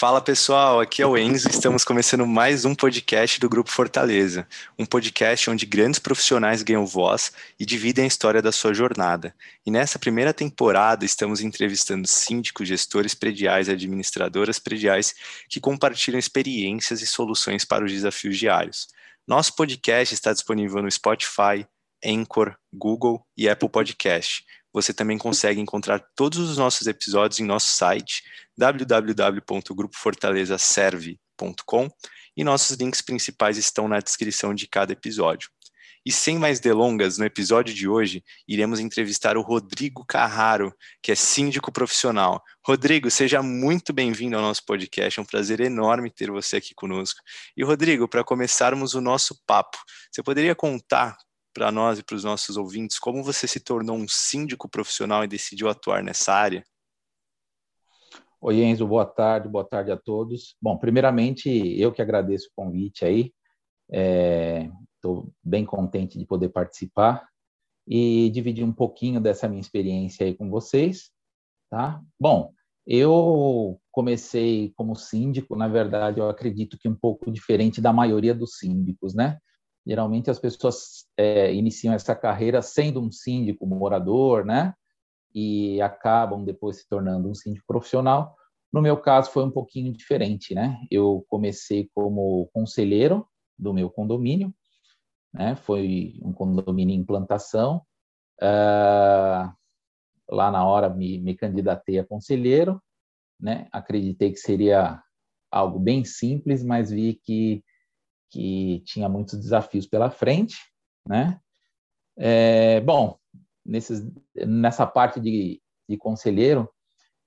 Fala pessoal, aqui é o Enzo e estamos começando mais um podcast do Grupo Fortaleza. Um podcast onde grandes profissionais ganham voz e dividem a história da sua jornada. E nessa primeira temporada estamos entrevistando síndicos, gestores prediais e administradoras prediais que compartilham experiências e soluções para os desafios diários. Nosso podcast está disponível no Spotify, Anchor, Google e Apple Podcast. Você também consegue encontrar todos os nossos episódios em nosso site www.grupofortalezaserve.com e nossos links principais estão na descrição de cada episódio. E sem mais delongas, no episódio de hoje, iremos entrevistar o Rodrigo Carraro, que é síndico profissional. Rodrigo, seja muito bem-vindo ao nosso podcast, é um prazer enorme ter você aqui conosco. E, Rodrigo, para começarmos o nosso papo, você poderia contar para nós e para os nossos ouvintes como você se tornou um síndico profissional e decidiu atuar nessa área? Oi, Enzo, boa tarde, boa tarde a todos. Bom, primeiramente, eu que agradeço o convite aí, estou é, bem contente de poder participar e dividir um pouquinho dessa minha experiência aí com vocês, tá? Bom, eu comecei como síndico, na verdade, eu acredito que um pouco diferente da maioria dos síndicos, né? Geralmente as pessoas é, iniciam essa carreira sendo um síndico morador, né? E acabam depois se tornando um síndico profissional. No meu caso foi um pouquinho diferente, né? Eu comecei como conselheiro do meu condomínio, né? Foi um condomínio em implantação. Uh, lá na hora me, me candidatei a conselheiro, né? Acreditei que seria algo bem simples, mas vi que que tinha muitos desafios pela frente, né? É, bom, nesses, nessa parte de, de conselheiro,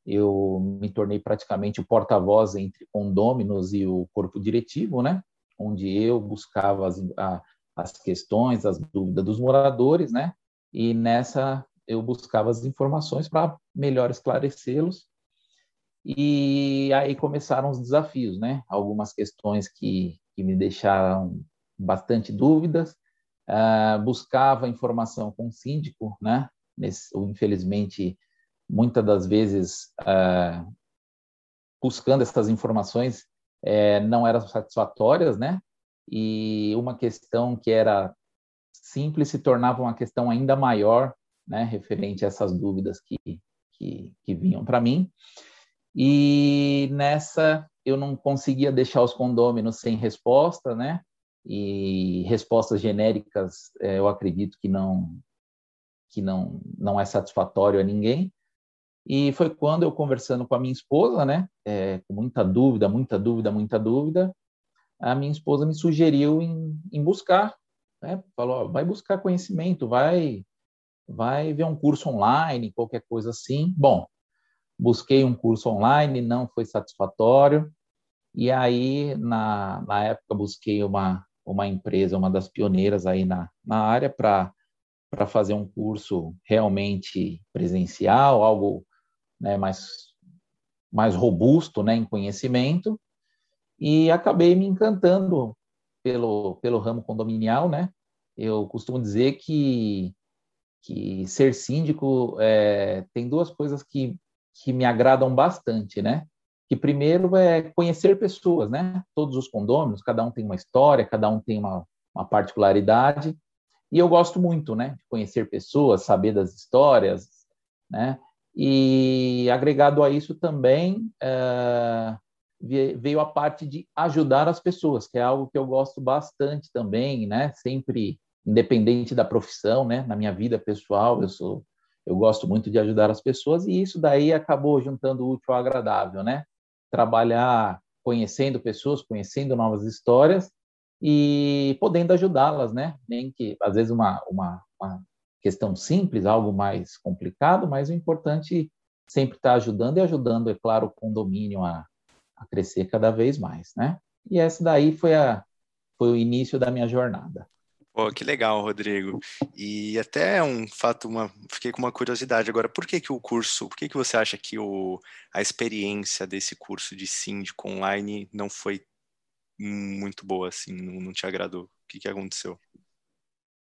eu me tornei praticamente o porta-voz entre condôminos e o corpo diretivo, né? Onde eu buscava as, a, as questões, as dúvidas dos moradores, né? E nessa eu buscava as informações para melhor esclarecê-los. E aí começaram os desafios, né? Algumas questões que que me deixaram bastante dúvidas. Uh, buscava informação com o síndico, né? Nesse, infelizmente, muitas das vezes, uh, buscando essas informações, uh, não eram satisfatórias, né? E uma questão que era simples se tornava uma questão ainda maior, né? Referente a essas dúvidas que, que, que vinham para mim. E nessa eu não conseguia deixar os condôminos sem resposta, né? E respostas genéricas, é, eu acredito que não que não não é satisfatório a ninguém. E foi quando eu conversando com a minha esposa, né? É, com muita dúvida, muita dúvida, muita dúvida, a minha esposa me sugeriu em, em buscar, né? Falou, vai buscar conhecimento, vai vai ver um curso online, qualquer coisa assim. Bom, busquei um curso online, não foi satisfatório, e aí, na, na época, busquei uma, uma empresa, uma das pioneiras aí na, na área, para fazer um curso realmente presencial, algo né, mais, mais robusto né, em conhecimento, e acabei me encantando pelo, pelo ramo condominial, né? Eu costumo dizer que, que ser síndico é, tem duas coisas que, que me agradam bastante, né? que primeiro é conhecer pessoas, né? Todos os condôminos, cada um tem uma história, cada um tem uma, uma particularidade, e eu gosto muito, né, de conhecer pessoas, saber das histórias, né? E agregado a isso também é, veio a parte de ajudar as pessoas, que é algo que eu gosto bastante também, né? Sempre independente da profissão, né? Na minha vida pessoal, eu sou eu gosto muito de ajudar as pessoas e isso daí acabou juntando o útil ao agradável, né? trabalhar conhecendo pessoas, conhecendo novas histórias e podendo ajudá-las, né? Nem que às vezes uma, uma, uma, questão simples, algo mais complicado, mas o importante sempre estar tá ajudando e ajudando, é claro, o condomínio a, a crescer cada vez mais, né? E esse daí foi a foi o início da minha jornada. Pô, que legal, Rodrigo. E até um fato, uma, fiquei com uma curiosidade agora. Por que, que o curso, por que, que você acha que o, a experiência desse curso de síndico online não foi muito boa assim, não, não te agradou? O que, que aconteceu?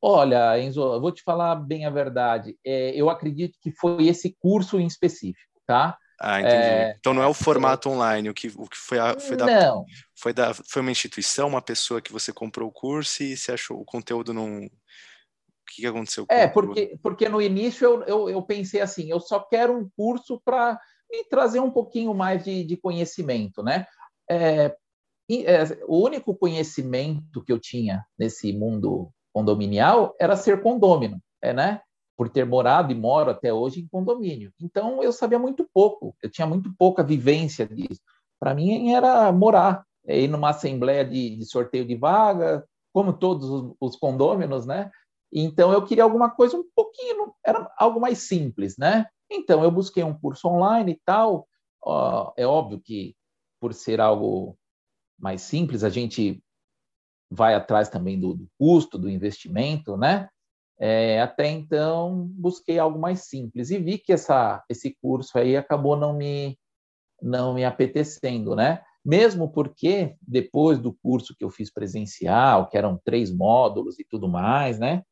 Olha, Enzo, eu vou te falar bem a verdade. É, eu acredito que foi esse curso em específico, tá? Ah, entendi. É, então não é o formato online, o que, o que foi, a, foi da. Não. Foi, da, foi uma instituição, uma pessoa que você comprou o curso e você achou o conteúdo não. O que, aconteceu? é, porque, porque no início eu, eu, eu pensei assim: eu só quero um curso para me trazer um pouquinho mais de, de conhecimento, né? É, é, o único conhecimento que eu tinha nesse mundo condominial era ser condômino, é, né? Por ter morado e moro até hoje em condomínio. Então eu sabia muito pouco, eu tinha muito pouca vivência disso. Para mim era morar, é, ir numa assembleia de, de, sorteio de vaga, como todos os, os condôminos, né? Então eu queria alguma coisa um pouquinho, era algo mais simples, né? Então eu busquei um curso online e tal. é óbvio que por ser algo mais simples, a gente vai atrás também do, do custo, do investimento, né? É, até então, busquei algo mais simples e vi que essa, esse curso aí acabou não me, não me apetecendo, né? Mesmo porque depois do curso que eu fiz presencial, que eram três módulos e tudo mais, né?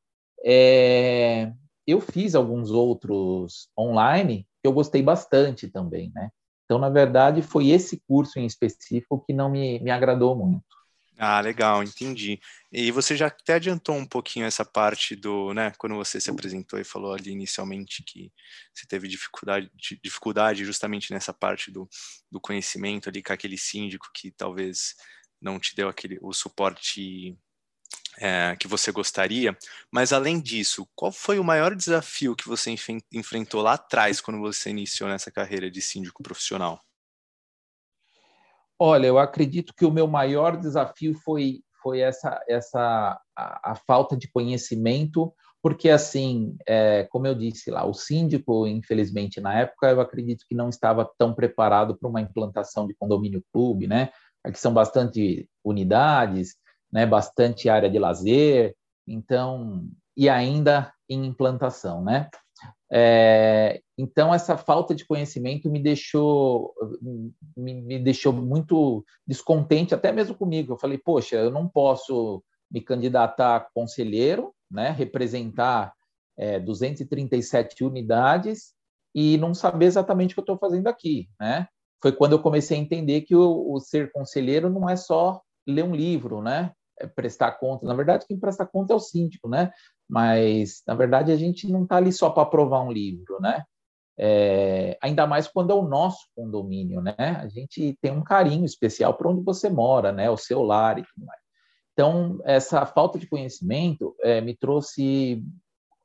É, eu fiz alguns outros online que eu gostei bastante também, né? Então, na verdade, foi esse curso em específico que não me, me agradou muito. Ah, legal, entendi. E você já até adiantou um pouquinho essa parte do, né, quando você se apresentou e falou ali inicialmente que você teve dificuldade, dificuldade justamente nessa parte do, do conhecimento ali com aquele síndico que talvez não te deu aquele, o suporte é, que você gostaria, mas além disso, qual foi o maior desafio que você enfrentou lá atrás quando você iniciou nessa carreira de síndico profissional? Olha, eu acredito que o meu maior desafio foi foi essa essa a, a falta de conhecimento, porque assim, é, como eu disse lá, o síndico, infelizmente na época, eu acredito que não estava tão preparado para uma implantação de condomínio clube, né? Aqui são bastante unidades, né, bastante área de lazer, então e ainda em implantação, né? É, então essa falta de conhecimento me deixou me, me, deixou muito descontente até mesmo comigo. Eu falei, poxa, eu não posso me candidatar a conselheiro, né, representar é, 237 unidades e não saber exatamente o que eu estou fazendo aqui, né? Foi quando eu comecei a entender que o, o ser conselheiro não é só ler um livro, né? É prestar conta. Na verdade, quem presta conta é o síndico, né? Mas, na verdade, a gente não está ali só para aprovar um livro, né? É, ainda mais quando é o nosso condomínio, né? A gente tem um carinho especial para onde você mora, né? O seu lar e tudo mais. Então, essa falta de conhecimento é, me trouxe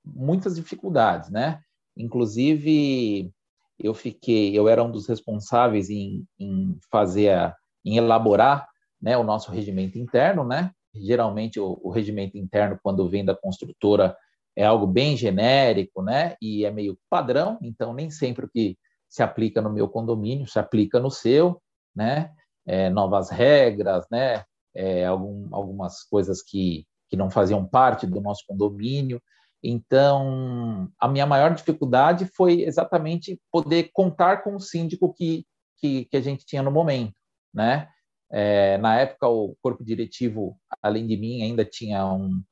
muitas dificuldades, né? Inclusive, eu fiquei, eu era um dos responsáveis em, em fazer, a, em elaborar, né, o nosso regimento interno, né? geralmente o, o regimento interno, quando vem da construtora, é algo bem genérico, né? E é meio padrão, então nem sempre o que se aplica no meu condomínio se aplica no seu, né? É, novas regras, né? É, algum, algumas coisas que, que não faziam parte do nosso condomínio. Então, a minha maior dificuldade foi exatamente poder contar com o síndico que, que, que a gente tinha no momento, né? É, na época, o corpo diretivo, além de mim, ainda tinha um,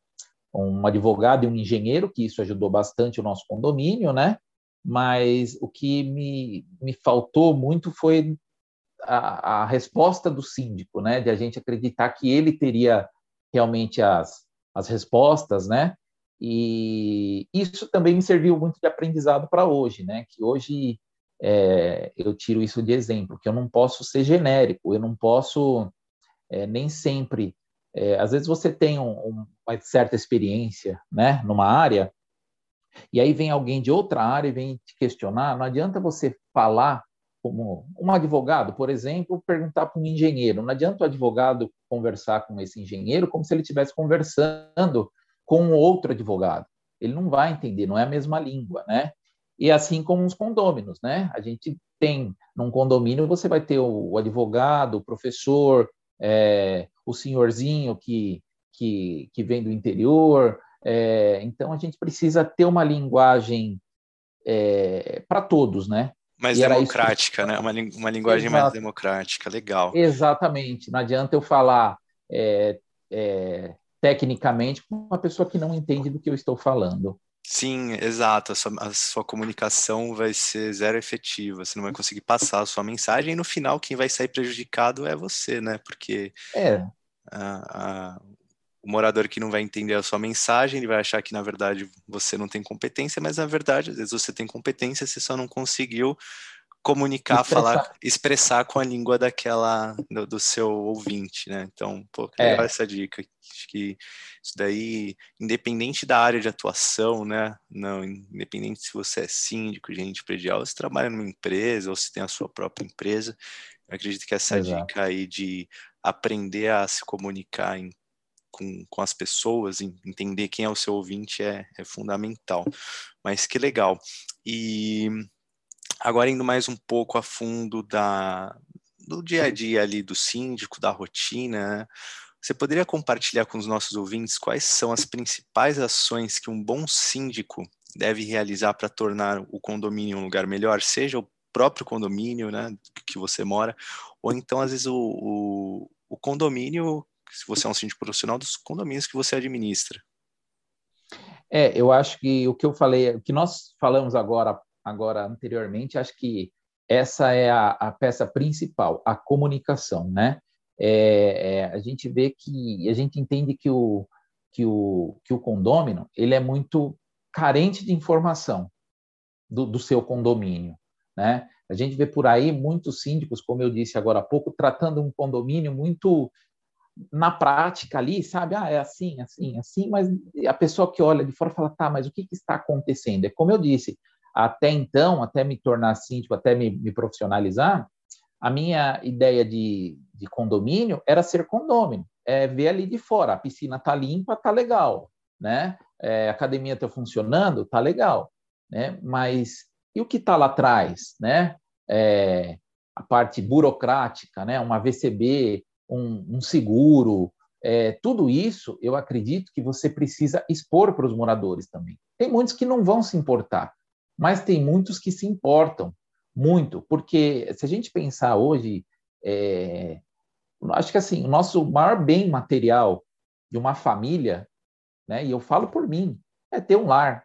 um advogado e um engenheiro, que isso ajudou bastante o nosso condomínio, né? Mas o que me, me faltou muito foi a, a resposta do síndico, né? De a gente acreditar que ele teria realmente as, as respostas, né? E isso também me serviu muito de aprendizado para hoje, né? Que hoje é, eu tiro isso de exemplo, que eu não posso ser genérico, eu não posso é, nem sempre. É, às vezes você tem um, um, uma certa experiência, né, numa área, e aí vem alguém de outra área e vem te questionar. Não adianta você falar como um advogado, por exemplo, perguntar para um engenheiro. Não adianta o advogado conversar com esse engenheiro como se ele estivesse conversando com outro advogado. Ele não vai entender, não é a mesma língua, né? E assim como os condôminos, né? A gente tem, num condomínio, você vai ter o, advogado, o professor, é, o senhorzinho que, que, que vem do interior. É, então, a gente precisa ter uma linguagem é, para todos, né? Mais e democrática, né? Uma, uma linguagem Exato. mais democrática, legal. Exatamente. Não adianta eu falar é, é, tecnicamente com uma pessoa que não entende do que eu estou falando. Sim, exato. A sua, a sua, comunicação vai ser zero efetiva. Você não vai conseguir passar a sua mensagem e no final quem vai sair prejudicado é você, né? Porque é. a, a, o morador que não vai entender a sua mensagem, ele vai achar que na verdade você não tem competência, mas na verdade às vezes você tem competência, você só não conseguiu comunicar, expressar. falar, expressar com a língua daquela do, do seu ouvinte, né? Então, pô, que legal é. essa dica. Acho que isso daí, independente da área de atuação, né? Não, independente se você é síndico, gerente predial, se trabalha numa empresa ou se tem a sua própria empresa, eu acredito que essa Exato. dica aí de aprender a se comunicar em, com, com as pessoas, entender quem é o seu ouvinte é, é fundamental. Mas que legal. E Agora indo mais um pouco a fundo da, do dia a dia ali do síndico, da rotina, né? Você poderia compartilhar com os nossos ouvintes quais são as principais ações que um bom síndico deve realizar para tornar o condomínio um lugar melhor, seja o próprio condomínio, né, que você mora, ou então às vezes o, o, o condomínio, se você é um síndico profissional, dos condomínios que você administra. É, eu acho que o que eu falei, o que nós falamos agora agora anteriormente, acho que essa é a, a peça principal, a comunicação, né? É, é, a gente vê que a gente entende que o que o que o condômino ele é muito carente de informação do, do seu condomínio, né? A gente vê por aí muitos síndicos, como eu disse agora há pouco, tratando um condomínio muito na prática ali, sabe? Ah, é assim, assim, assim, mas a pessoa que olha de fora fala, tá, mas o que, que está acontecendo? É como eu disse, até então, até me tornar síndico, até me, me profissionalizar, a minha ideia de, de condomínio era ser condomínio, é ver ali de fora, a piscina tá limpa, tá legal, né? É, a academia está funcionando, tá legal, né? Mas e o que está lá atrás, né? É, a parte burocrática, né? Uma VCB, um, um seguro, é, tudo isso eu acredito que você precisa expor para os moradores também. Tem muitos que não vão se importar, mas tem muitos que se importam muito, porque se a gente pensar hoje, é, acho que assim, o nosso maior bem material de uma família, né, e eu falo por mim, é ter um lar,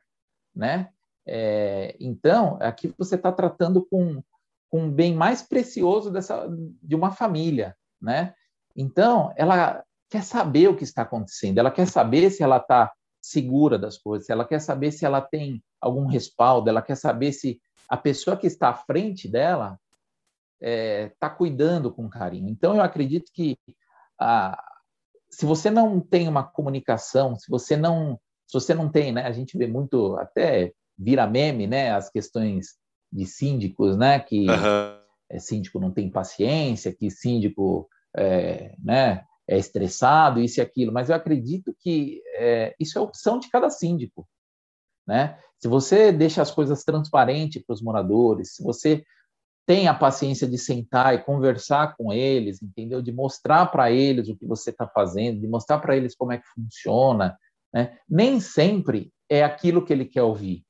né? É, então, aqui você está tratando com, com um bem mais precioso dessa, de uma família, né? Então, ela quer saber o que está acontecendo, ela quer saber se ela está segura das coisas, ela quer saber se ela tem algum respaldo, ela quer saber se a pessoa que está à frente dela está é, tá cuidando com carinho. Então, eu acredito que ah, se você não tem uma comunicação, se você não, se você não tem, né, a gente vê muito, até vira meme, né, as questões de síndicos, né, que uhum. é, síndico não tem paciência, que síndico, é, né, é estressado, isso e aquilo, mas eu acredito que é, isso é opção de cada síndico. Né? Se você deixa as coisas transparentes para os moradores, se você tem a paciência de sentar e conversar com eles, entendeu? De mostrar para eles o que você está fazendo, de mostrar para eles como é que funciona, né? Nem sempre é aquilo que ele quer ouvir,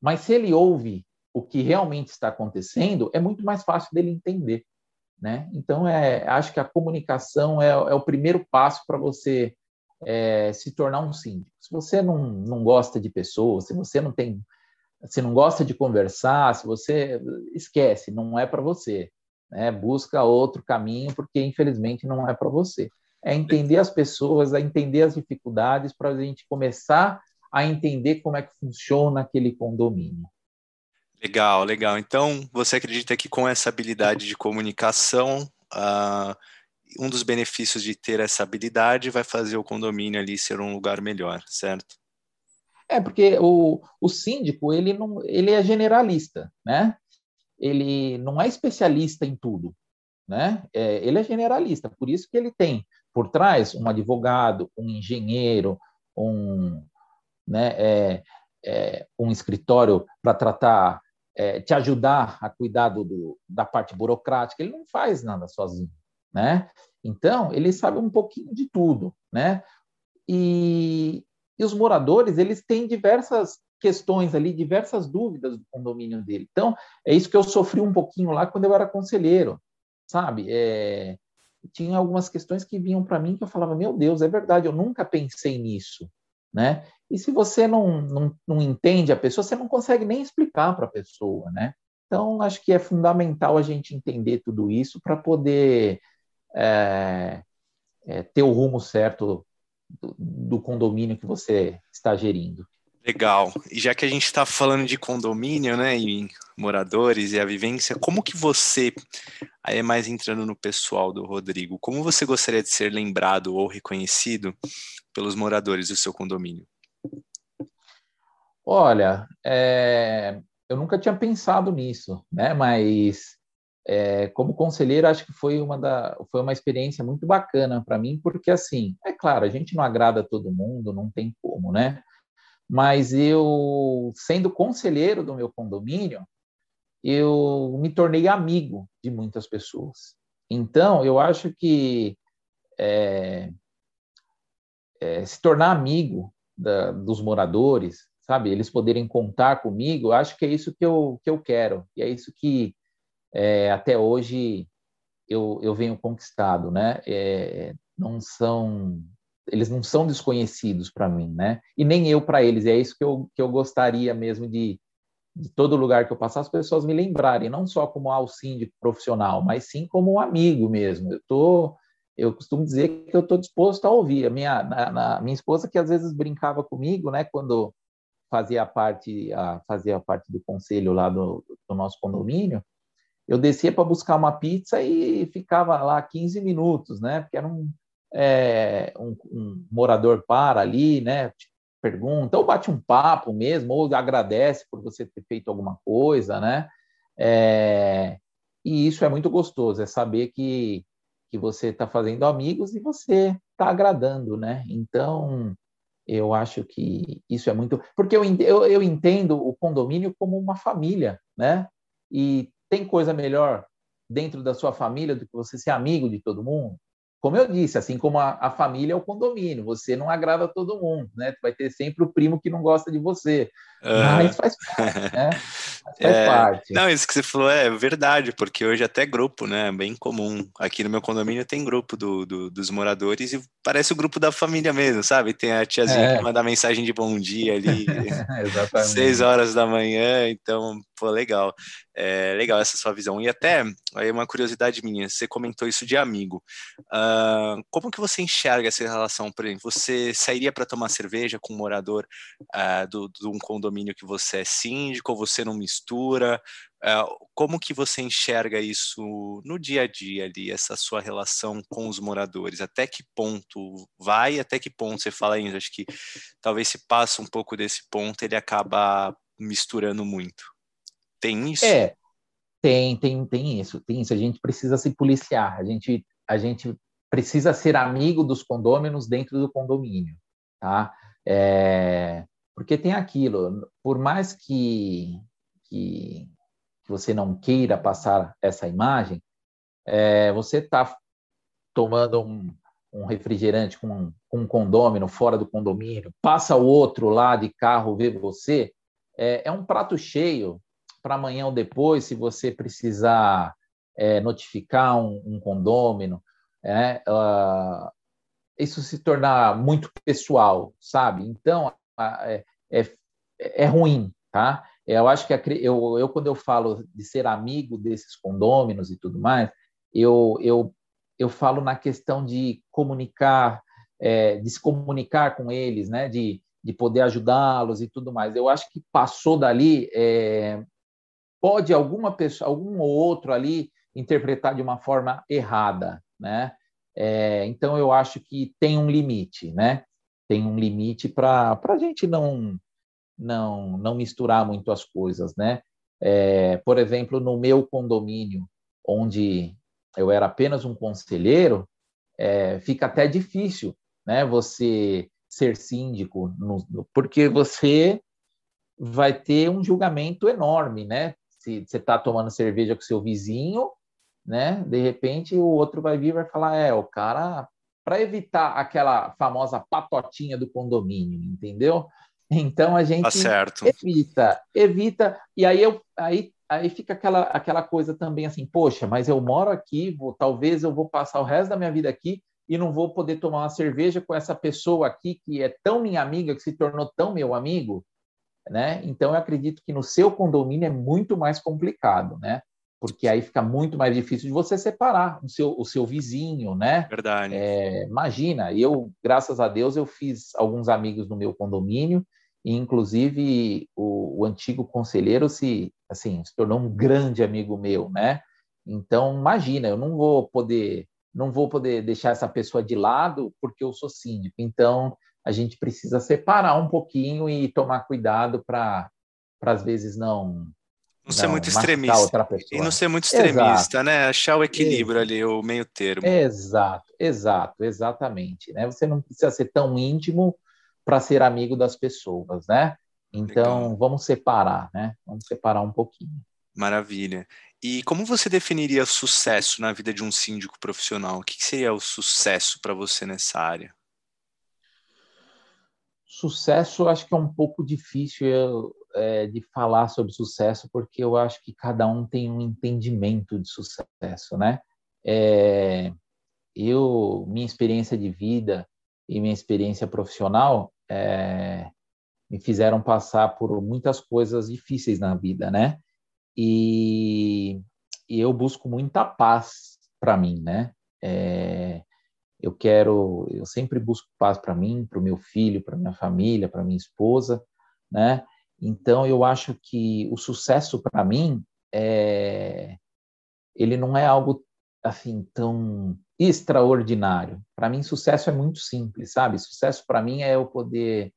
mas se ele ouve o que realmente está acontecendo, é muito mais fácil dele entender. Né? Então, é, acho que a comunicação é, é o primeiro passo para você é, se tornar um síndico. Se você não, não gosta de pessoas, se você não tem, se não gosta de conversar, se você esquece, não é para você. Né? Busca outro caminho, porque infelizmente não é para você. É entender as pessoas, é entender as dificuldades para a gente começar a entender como é que funciona aquele condomínio. Legal, legal. Então, você acredita que com essa habilidade de comunicação, uh, um dos benefícios de ter essa habilidade vai fazer o condomínio ali ser um lugar melhor, certo? É, porque o, o síndico, ele, não, ele é generalista, né? Ele não é especialista em tudo, né? É, ele é generalista, por isso que ele tem por trás um advogado, um engenheiro, um, né, é, é, um escritório para tratar é, te ajudar a cuidar do, da parte burocrática, ele não faz nada sozinho, né? Então, ele sabe um pouquinho de tudo, né? E, e os moradores, eles têm diversas questões ali, diversas dúvidas do condomínio dele. Então, é isso que eu sofri um pouquinho lá quando eu era conselheiro, sabe? É, tinha algumas questões que vinham para mim que eu falava, meu Deus, é verdade, eu nunca pensei nisso, né? E se você não, não, não entende a pessoa, você não consegue nem explicar para a pessoa, né? Então, acho que é fundamental a gente entender tudo isso para poder é, é, ter o rumo certo do, do condomínio que você está gerindo. Legal. E já que a gente está falando de condomínio, né, e moradores e a vivência, como que você, aí é mais entrando no pessoal do Rodrigo, como você gostaria de ser lembrado ou reconhecido pelos moradores do seu condomínio? Olha, é, eu nunca tinha pensado nisso, né? Mas é, como conselheiro, acho que foi uma, da, foi uma experiência muito bacana para mim, porque assim, é claro, a gente não agrada todo mundo, não tem como, né? Mas eu, sendo conselheiro do meu condomínio, eu me tornei amigo de muitas pessoas. Então, eu acho que é, é, se tornar amigo da, dos moradores, sabe, eles poderem contar comigo, acho que é isso que eu, que eu quero, e é isso que é, até hoje eu, eu venho conquistado, né? É, não são eles não são desconhecidos para mim, né? E nem eu para eles. E é isso que eu, que eu gostaria mesmo de, de todo lugar que eu passar, as pessoas me lembrarem, não só como ah, síndico profissional, mas sim como um amigo mesmo. Eu tô, eu costumo dizer que eu estou disposto a ouvir. A minha, na, na, minha esposa que às vezes brincava comigo, né? Quando fazia parte, a, fazia parte do conselho lá do, do nosso condomínio, eu descia para buscar uma pizza e ficava lá 15 minutos, né? Porque era um, é, um, um, morador para ali, né? Pergunta, ou bate um papo mesmo, ou agradece por você ter feito alguma coisa, né? É, e isso é muito gostoso, é saber que, que você está fazendo amigos e você está agradando, né? Então, eu acho que isso é muito. Porque eu, eu, eu entendo o condomínio como uma família, né? E tem coisa melhor dentro da sua família do que você ser amigo de todo mundo? Como eu disse, assim como a, a família é o condomínio, você não agrada todo mundo, né? Vai ter sempre o primo que não gosta de você, mas faz parte, né? Faz é, parte. Não, isso que você falou é verdade, porque hoje até grupo, né? É bem comum. Aqui no meu condomínio tem grupo do, do, dos moradores e parece o grupo da família mesmo, sabe? Tem a tiazinha é. que manda mensagem de bom dia ali, seis horas da manhã, então, pô, legal. É, legal essa sua visão. E até, aí uma curiosidade minha, você comentou isso de amigo. Uh, como que você enxerga essa relação? Por exemplo, você sairia para tomar cerveja com um morador uh, do, de um condomínio que você é síndico, você não mistura? Uh, como que você enxerga isso no dia a dia ali, essa sua relação com os moradores? Até que ponto vai, até que ponto você fala isso? Acho que talvez se passa um pouco desse ponto, ele acaba misturando muito. Tem isso? É, tem, tem, tem isso, tem isso. A gente precisa se policiar, a gente, a gente precisa ser amigo dos condôminos dentro do condomínio, tá? É, porque tem aquilo, por mais que, que, que você não queira passar essa imagem, é, você está tomando um, um refrigerante com um, com um condômino fora do condomínio, passa o outro lá de carro ver você, é, é um prato cheio para amanhã ou depois, se você precisar é, notificar um, um condômino, é, uh, isso se tornar muito pessoal, sabe? Então, é, é, é ruim, tá? Eu acho que a, eu, eu, quando eu falo de ser amigo desses condôminos e tudo mais, eu, eu, eu falo na questão de comunicar, é, de se comunicar com eles, né? De, de poder ajudá-los e tudo mais. Eu acho que passou dali, é, pode alguma pessoa, algum ou outro ali interpretar de uma forma errada, né? É, então eu acho que tem um limite, né? Tem um limite para a gente não não não misturar muito as coisas, né? É, por exemplo, no meu condomínio, onde eu era apenas um conselheiro, é, fica até difícil, né? Você ser síndico, no, porque você vai ter um julgamento enorme, né? se você está tomando cerveja com seu vizinho, né? De repente o outro vai vir e vai falar, é, o cara, para evitar aquela famosa patotinha do condomínio, entendeu? Então a gente tá evita, evita, e aí eu aí aí fica aquela aquela coisa também assim, poxa, mas eu moro aqui, vou, talvez eu vou passar o resto da minha vida aqui, e não vou poder tomar uma cerveja com essa pessoa aqui que é tão minha amiga, que se tornou tão meu amigo, né? Então eu acredito que no seu condomínio é muito mais complicado, né? Porque aí fica muito mais difícil de você separar o seu, o seu vizinho, né? Verdade. É, imagina, eu, graças a Deus, eu fiz alguns amigos no meu condomínio, e inclusive o, o antigo conselheiro se, assim, se tornou um grande amigo meu, né? Então, imagina, eu não vou poder não vou poder deixar essa pessoa de lado porque eu sou síndico. Então, a gente precisa separar um pouquinho e tomar cuidado para, às vezes, não. Não ser muito extremista. E não ser muito extremista, exato. né? Achar o equilíbrio exato. ali, o meio termo. Exato, exato, exatamente. Né? Você não precisa ser tão íntimo para ser amigo das pessoas, né? Então, Legal. vamos separar, né? Vamos separar um pouquinho. Maravilha. E como você definiria sucesso na vida de um síndico profissional? O que seria o sucesso para você nessa área? Sucesso, acho que é um pouco difícil é, de falar sobre sucesso, porque eu acho que cada um tem um entendimento de sucesso, né? É, eu, minha experiência de vida e minha experiência profissional é, me fizeram passar por muitas coisas difíceis na vida, né? e, e eu busco muita paz para mim, né? É, eu quero, eu sempre busco paz para mim, para o meu filho, para minha família, para minha esposa, né? Então eu acho que o sucesso para mim é, ele não é algo assim tão extraordinário. Para mim sucesso é muito simples, sabe? Sucesso para mim é eu poder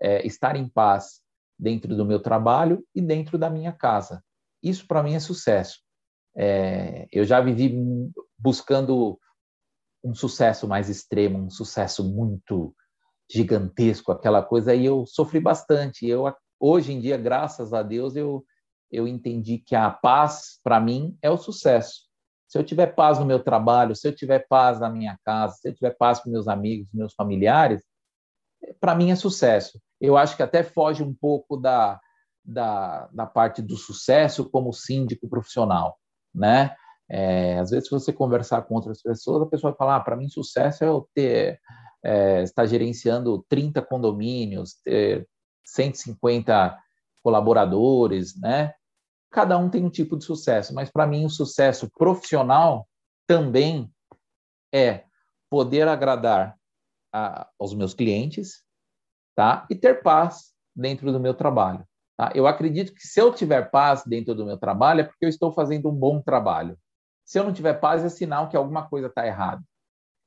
é, estar em paz dentro do meu trabalho e dentro da minha casa. Isso para mim é sucesso. É, eu já vivi buscando um sucesso mais extremo, um sucesso muito gigantesco, aquela coisa, e eu sofri bastante. Eu hoje em dia, graças a Deus, eu eu entendi que a paz para mim é o sucesso. Se eu tiver paz no meu trabalho, se eu tiver paz na minha casa, se eu tiver paz com meus amigos, meus familiares, para mim é sucesso. Eu acho que até foge um pouco da da, da parte do sucesso como síndico profissional, né? É, às vezes, se você conversar com outras pessoas, a pessoa vai falar: ah, para mim, sucesso é eu ter, é, estar gerenciando 30 condomínios, ter 150 colaboradores, né? Cada um tem um tipo de sucesso, mas para mim, o sucesso profissional também é poder agradar a, aos meus clientes, tá? E ter paz dentro do meu trabalho. Tá? Eu acredito que se eu tiver paz dentro do meu trabalho é porque eu estou fazendo um bom trabalho. Se eu não tiver paz, é sinal que alguma coisa está errada.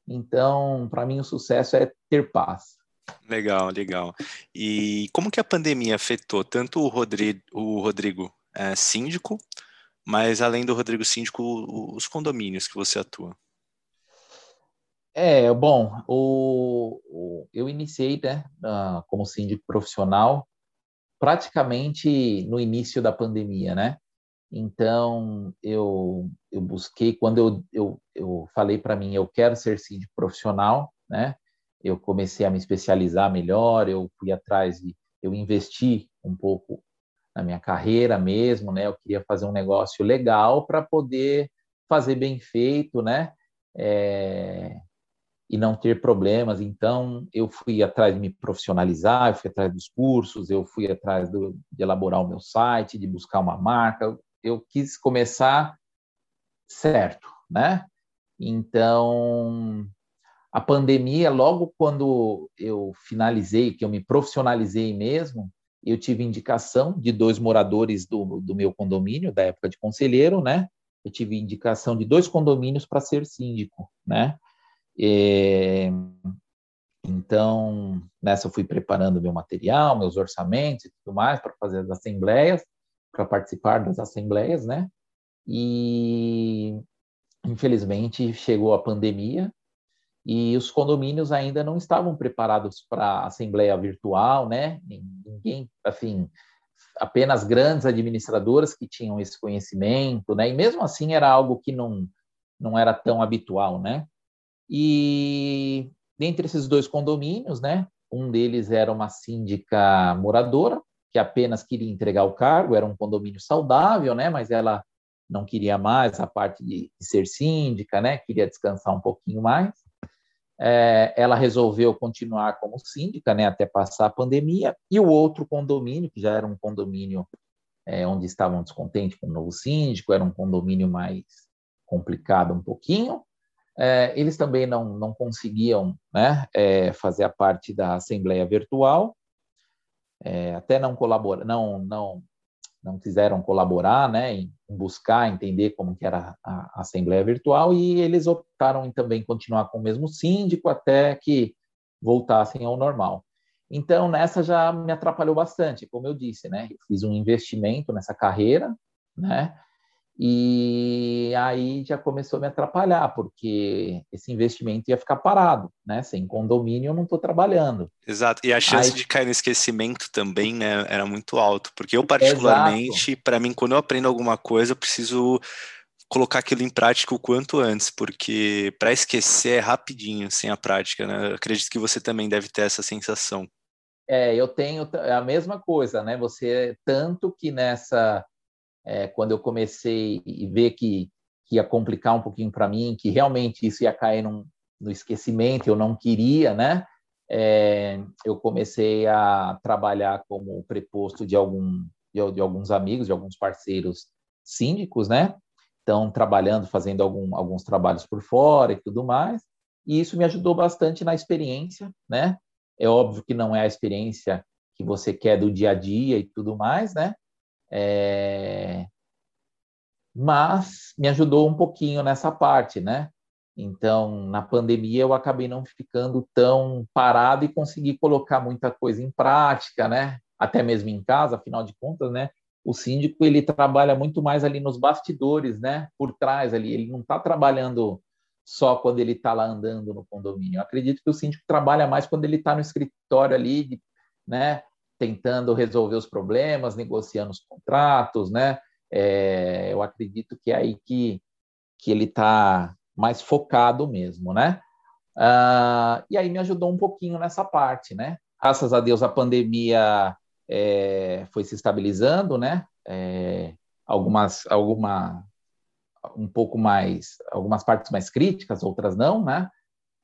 Então, para mim, o sucesso é ter paz. Legal, legal. E como que a pandemia afetou tanto o Rodrigo, o Rodrigo é, síndico, mas além do Rodrigo síndico, os condomínios que você atua? É, bom, o, o eu iniciei né, como síndico profissional praticamente no início da pandemia, né? Então, eu, eu busquei, quando eu, eu, eu falei para mim, eu quero ser síndico profissional, né? Eu comecei a me especializar melhor, eu fui atrás de, eu investi um pouco na minha carreira mesmo, né? Eu queria fazer um negócio legal para poder fazer bem feito, né? É, e não ter problemas. Então, eu fui atrás de me profissionalizar, eu fui atrás dos cursos, eu fui atrás do, de elaborar o meu site, de buscar uma marca. Eu quis começar certo, né? Então, a pandemia, logo quando eu finalizei, que eu me profissionalizei mesmo, eu tive indicação de dois moradores do, do meu condomínio, da época de conselheiro, né? Eu tive indicação de dois condomínios para ser síndico, né? É, então, nessa eu fui preparando meu material, meus orçamentos e tudo mais para fazer as assembleias, para participar das assembleias, né? E infelizmente chegou a pandemia e os condomínios ainda não estavam preparados para assembleia virtual, né? Ninguém, assim, apenas grandes administradoras que tinham esse conhecimento, né? E mesmo assim era algo que não não era tão habitual, né? E dentre esses dois condomínios, né, um deles era uma síndica moradora, que apenas queria entregar o cargo, era um condomínio saudável, né, mas ela não queria mais a parte de, de ser síndica, né, queria descansar um pouquinho mais. É, ela resolveu continuar como síndica, né, até passar a pandemia, e o outro condomínio, que já era um condomínio é, onde estavam descontentes com o novo síndico, era um condomínio mais complicado um pouquinho, é, eles também não, não conseguiam né, é, fazer a parte da assembleia virtual, é, até não colaborar, não, não, não quiseram colaborar, né, em buscar entender como que era a, assembleia virtual e eles optaram em também continuar com o mesmo síndico até que voltassem ao normal. Então nessa já me atrapalhou bastante, como eu disse, né, eu fiz um investimento nessa carreira, né, e aí já começou a me atrapalhar, porque esse investimento ia ficar parado, né? Sem condomínio eu não estou trabalhando. Exato, e a chance aí... de cair no esquecimento também, né, era muito alto, porque eu particularmente, para mim, quando eu aprendo alguma coisa, eu preciso colocar aquilo em prática o quanto antes, porque para esquecer é rapidinho sem a prática, né? Eu acredito que você também deve ter essa sensação. É, eu tenho a mesma coisa, né? Você tanto que nessa é, quando eu comecei a ver que, que ia complicar um pouquinho para mim, que realmente isso ia cair num, no esquecimento, eu não queria, né? É, eu comecei a trabalhar como preposto de, algum, de, de, alguns amigos, de alguns parceiros síndicos, né? Então, trabalhando, fazendo algum, alguns trabalhos por fora e tudo mais. E isso me ajudou bastante na experiência, né? É óbvio que não é a experiência que você quer do dia a dia e tudo mais, né? É... Mas me ajudou um pouquinho nessa parte, né? Então, na pandemia, eu acabei não ficando tão parado e consegui colocar muita coisa em prática, né? Até mesmo em casa, afinal de contas, né? O síndico ele trabalha muito mais ali nos bastidores, né? Por trás ali, ele não está trabalhando só quando ele está lá andando no condomínio. Eu acredito que o síndico trabalha mais quando ele está no escritório ali, né? Tentando resolver os problemas, negociando os contratos, né? É, eu acredito que é aí que, que ele está mais focado mesmo, né? Ah, e aí me ajudou um pouquinho nessa parte, né? Graças a Deus a pandemia é, foi se estabilizando, né? É, algumas, alguma, um pouco mais, algumas partes mais críticas, outras não, né?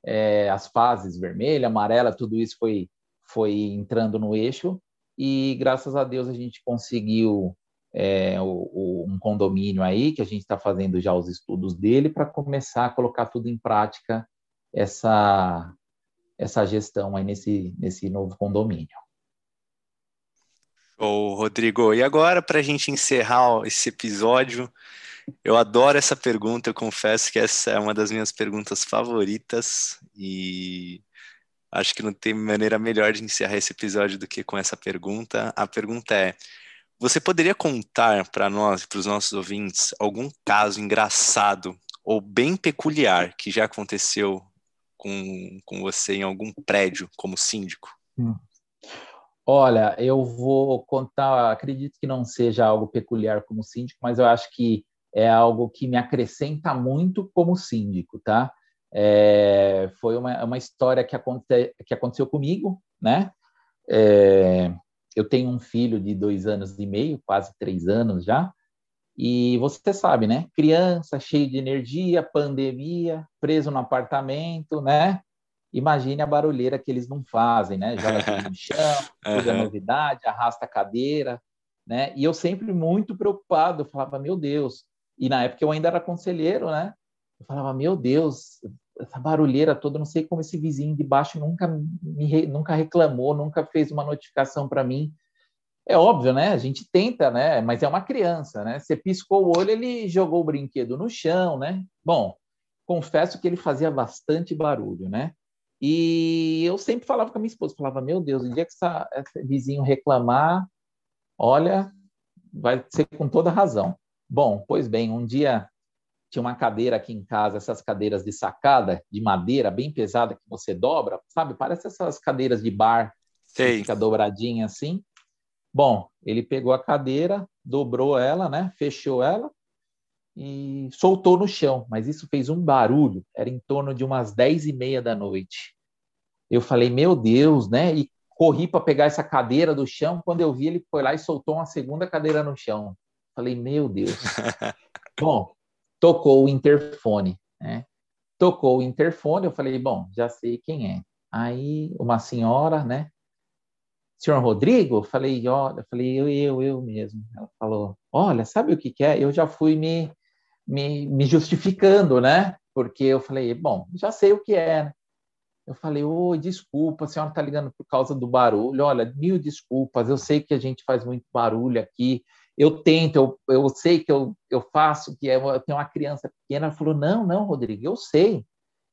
É, as fases vermelha, amarela, tudo isso foi, foi entrando no eixo e graças a Deus a gente conseguiu é, o, o, um condomínio aí, que a gente está fazendo já os estudos dele, para começar a colocar tudo em prática essa, essa gestão aí nesse, nesse novo condomínio. Ô, Rodrigo, e agora para a gente encerrar esse episódio, eu adoro essa pergunta, eu confesso que essa é uma das minhas perguntas favoritas e Acho que não tem maneira melhor de encerrar esse episódio do que com essa pergunta. A pergunta é: você poderia contar para nós, para os nossos ouvintes, algum caso engraçado ou bem peculiar que já aconteceu com, com você em algum prédio como síndico? Hum. Olha, eu vou contar, acredito que não seja algo peculiar como síndico, mas eu acho que é algo que me acrescenta muito como síndico, tá? É, foi uma, uma história que, aconte, que aconteceu comigo, né? É, eu tenho um filho de dois anos e meio, quase três anos já, e você sabe, né? Criança, cheio de energia, pandemia, preso no apartamento, né? Imagine a barulheira que eles não fazem, né? Joga tudo no chão, tudo é novidade, arrasta a cadeira, né? E eu sempre muito preocupado, falava, meu Deus. E na época eu ainda era conselheiro, né? Eu falava, meu Deus, essa barulheira toda, não sei como esse vizinho de baixo nunca me nunca reclamou, nunca fez uma notificação para mim. É óbvio, né? A gente tenta, né? Mas é uma criança, né? Você piscou o olho, ele jogou o brinquedo no chão, né? Bom, confesso que ele fazia bastante barulho, né? E eu sempre falava com a minha esposa, falava, meu Deus, o dia que essa, esse vizinho reclamar, olha, vai ser com toda razão. Bom, pois bem, um dia tinha uma cadeira aqui em casa, essas cadeiras de sacada, de madeira, bem pesada, que você dobra, sabe? Parece essas cadeiras de bar, Sei. que fica dobradinha assim. Bom, ele pegou a cadeira, dobrou ela, né? Fechou ela e soltou no chão. Mas isso fez um barulho. Era em torno de umas dez e meia da noite. Eu falei, meu Deus, né? E corri para pegar essa cadeira do chão. Quando eu vi, ele foi lá e soltou uma segunda cadeira no chão. Falei, meu Deus. Bom, tocou o interfone, né? tocou o interfone, eu falei, bom, já sei quem é. Aí uma senhora, né? Senhor Rodrigo, eu falei, olha, eu falei, eu, eu, eu mesmo. Ela falou, olha, sabe o que, que é? Eu já fui me, me, me justificando, né? Porque eu falei, bom, já sei o que é. Eu falei, oi, desculpa, a senhora está ligando por causa do barulho. Olha, mil desculpas, eu sei que a gente faz muito barulho aqui. Eu tento, eu, eu sei que eu, eu faço, que é, eu tenho uma criança pequena. Ela falou, não, não, Rodrigo, eu sei.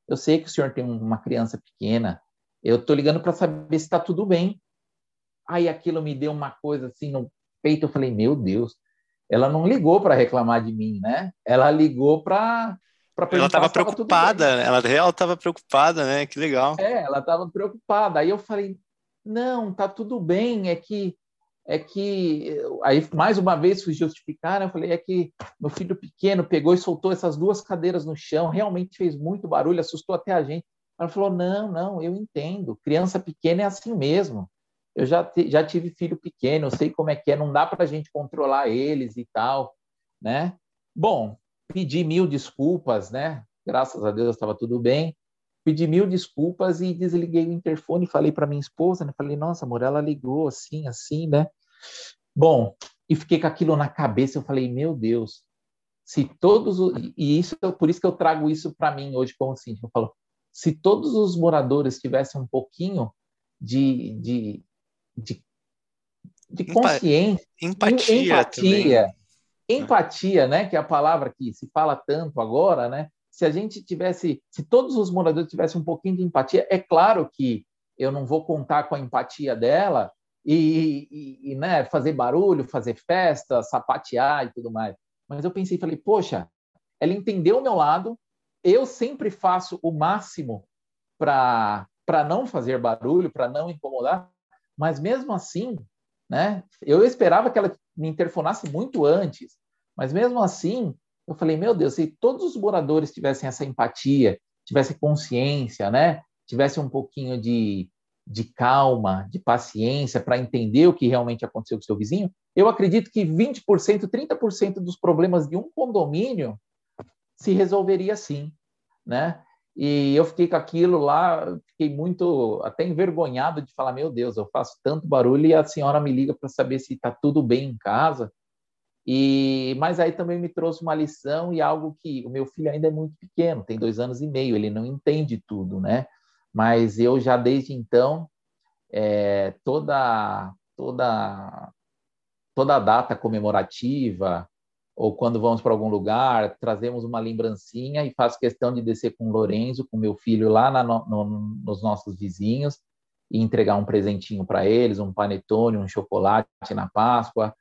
Eu sei que o senhor tem uma criança pequena. Eu estou ligando para saber se está tudo bem. Aí aquilo me deu uma coisa assim no peito. Eu falei, meu Deus. Ela não ligou para reclamar de mim, né? Ela ligou para ela estava preocupada, ela real estava preocupada, né? Que legal. É, ela estava preocupada. Aí eu falei, não, tá tudo bem, é que é que aí mais uma vez fui justificar, né? eu falei é que meu filho pequeno pegou e soltou essas duas cadeiras no chão, realmente fez muito barulho, assustou até a gente. Ela falou não, não, eu entendo, criança pequena é assim mesmo. Eu já já tive filho pequeno, eu sei como é que é, não dá para a gente controlar eles e tal, né? Bom, pedi mil desculpas, né? Graças a Deus estava tudo bem. Pedi mil desculpas e desliguei o interfone e falei para minha esposa, né? Falei, nossa, amor, ela ligou assim, assim, né? Bom, e fiquei com aquilo na cabeça. Eu falei, meu Deus, se todos e isso por isso que eu trago isso para mim hoje como assim, eu falo, se todos os moradores tivessem um pouquinho de, de, de, de consciência, empatia, empatia Empatia, né, que é a palavra que se fala tanto agora, né? Se a gente tivesse, se todos os moradores tivessem um pouquinho de empatia, é claro que eu não vou contar com a empatia dela e, e, e né, fazer barulho, fazer festa, sapatear e tudo mais. Mas eu pensei, falei, poxa, ela entendeu o meu lado, eu sempre faço o máximo para não fazer barulho, para não incomodar, mas mesmo assim, né? Eu esperava que ela me interfonasse muito antes, mas mesmo assim, eu falei, meu Deus, se todos os moradores tivessem essa empatia, tivessem consciência, né? Tivessem um pouquinho de, de calma, de paciência para entender o que realmente aconteceu com o seu vizinho, eu acredito que 20%, 30% dos problemas de um condomínio se resolveria assim, né? E eu fiquei com aquilo lá, fiquei muito até envergonhado de falar: meu Deus, eu faço tanto barulho e a senhora me liga para saber se está tudo bem em casa. E mas aí também me trouxe uma lição e algo que o meu filho ainda é muito pequeno, tem dois anos e meio, ele não entende tudo, né? Mas eu já desde então é, toda toda toda data comemorativa ou quando vamos para algum lugar, trazemos uma lembrancinha e faço questão de descer com o Lorenzo, com meu filho, lá na, no, nos nossos vizinhos e entregar um presentinho para eles, um panetone, um chocolate na Páscoa,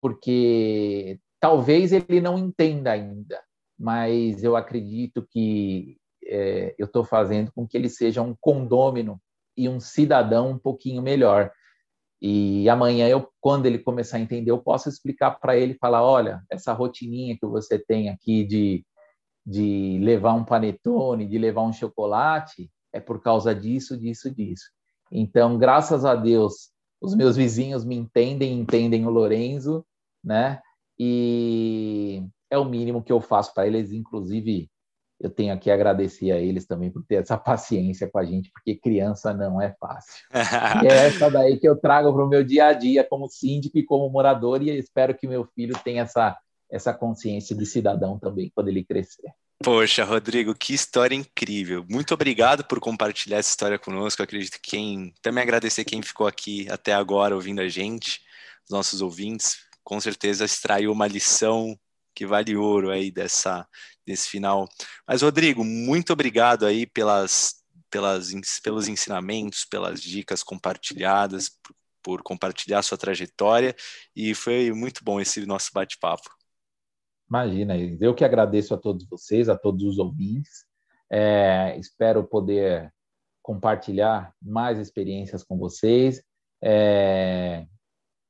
porque talvez ele não entenda ainda, mas eu acredito que é, eu estou fazendo com que ele seja um condômino e um cidadão um pouquinho melhor. E amanhã, eu, quando ele começar a entender, eu posso explicar para ele, falar, olha, essa rotininha que você tem aqui de, de levar um panetone, de levar um chocolate, é por causa disso, disso, disso. Então, graças a Deus, os meus vizinhos me entendem, entendem o Lorenzo, né? E é o mínimo que eu faço para eles, inclusive eu tenho que agradecer a eles também por ter essa paciência com a gente, porque criança não é fácil. e é essa daí que eu trago para o meu dia a dia como síndico e como morador, e espero que meu filho tenha essa, essa consciência de cidadão também quando ele crescer. Poxa, Rodrigo, que história incrível. Muito obrigado por compartilhar essa história conosco. Eu acredito que quem. Também agradecer quem ficou aqui até agora ouvindo a gente, os nossos ouvintes. Com certeza extraiu uma lição que vale ouro aí dessa, desse final. Mas, Rodrigo, muito obrigado aí pelas, pelas, pelos ensinamentos, pelas dicas compartilhadas, por, por compartilhar sua trajetória, e foi muito bom esse nosso bate-papo. Imagina, eu que agradeço a todos vocês, a todos os ouvintes. É, espero poder compartilhar mais experiências com vocês. É,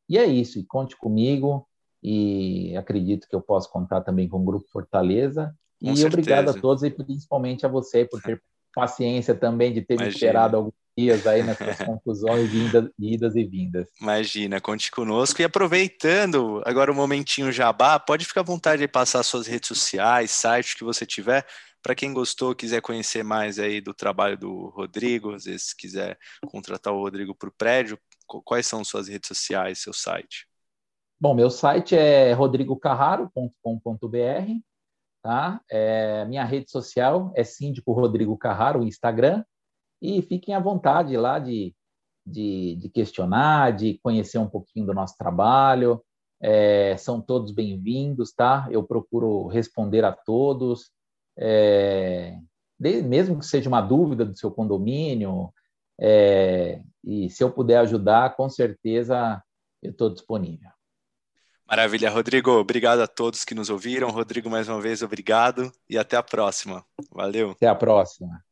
e é isso, e conte comigo e acredito que eu posso contar também com o Grupo Fortaleza. Com e certeza. obrigado a todos e principalmente a você por ter paciência também de ter Imagina. me esperado alguns dias aí nessas confusões de idas, e vindas. Imagina, conte conosco. E aproveitando agora o um momentinho jabá, pode ficar à vontade de passar suas redes sociais, sites que você tiver, para quem gostou, quiser conhecer mais aí do trabalho do Rodrigo, às vezes quiser contratar o Rodrigo para o prédio, quais são suas redes sociais, seu site? Bom, meu site é rodrigocarraro.com.br, tá? É, minha rede social é Síndico Rodrigo Carraro, o Instagram, e fiquem à vontade lá de, de, de questionar, de conhecer um pouquinho do nosso trabalho. É, são todos bem-vindos, tá? Eu procuro responder a todos, é, de, mesmo que seja uma dúvida do seu condomínio, é, e se eu puder ajudar, com certeza eu estou disponível. Maravilha, Rodrigo. Obrigado a todos que nos ouviram. Rodrigo, mais uma vez, obrigado e até a próxima. Valeu. Até a próxima.